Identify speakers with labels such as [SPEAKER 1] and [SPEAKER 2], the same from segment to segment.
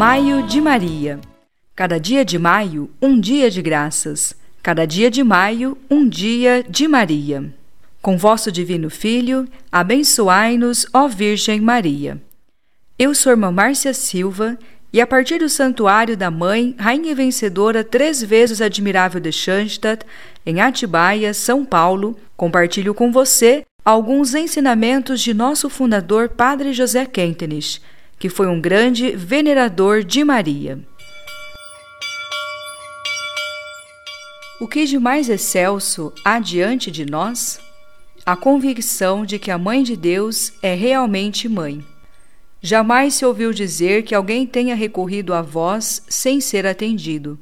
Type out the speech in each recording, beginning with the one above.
[SPEAKER 1] Maio de Maria. Cada dia de maio, um dia de graças. Cada dia de maio, um dia de Maria. Com vosso divino Filho, abençoai-nos, ó Virgem Maria. Eu sou irmã Márcia Silva e a partir do Santuário da Mãe, Rainha Vencedora, três vezes admirável de Schanstatt, em Atibaia, São Paulo, compartilho com você alguns ensinamentos de nosso fundador Padre José Kentenich, que foi um grande venerador de Maria. O que de mais excelso há diante de nós? A convicção de que a Mãe de Deus é realmente mãe. Jamais se ouviu dizer que alguém tenha recorrido a vós sem ser atendido.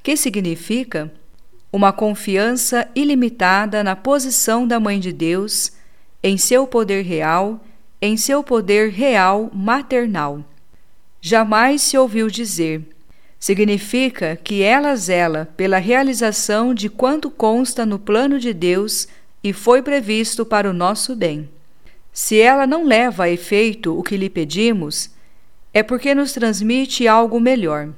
[SPEAKER 1] Que significa? Uma confiança ilimitada na posição da Mãe de Deus, em seu poder real, em seu poder real maternal. Jamais se ouviu dizer. Significa que ela zela pela realização de quanto consta no plano de Deus e foi previsto para o nosso bem. Se ela não leva a efeito o que lhe pedimos, é porque nos transmite algo melhor.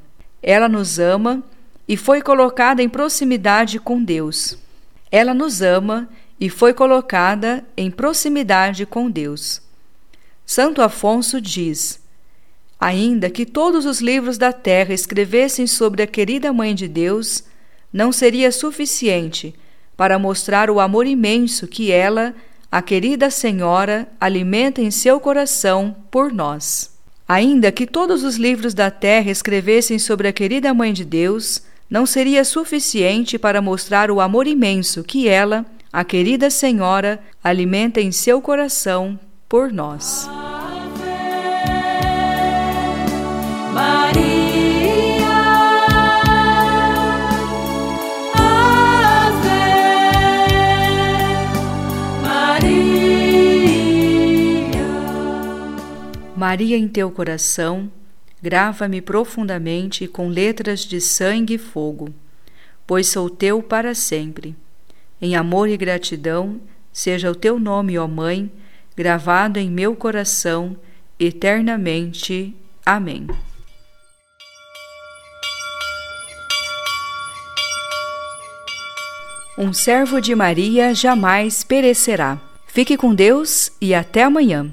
[SPEAKER 1] Ela nos ama e foi colocada em proximidade com Deus. Ela nos ama e foi colocada em proximidade com Deus. Santo Afonso diz: Ainda que todos os livros da terra escrevessem sobre a querida Mãe de Deus, não seria suficiente para mostrar o amor imenso que ela a querida Senhora alimenta em seu coração por nós. Ainda que todos os livros da terra escrevessem sobre a querida Mãe de Deus, não seria suficiente para mostrar o amor imenso que ela, a querida Senhora, alimenta em seu coração por nós. Maria em teu coração, grava-me profundamente com letras de sangue e fogo, pois sou teu para sempre. Em amor e gratidão, seja o teu nome, ó Mãe, gravado em meu coração eternamente. Amém. Um servo de Maria jamais perecerá. Fique com Deus e até amanhã.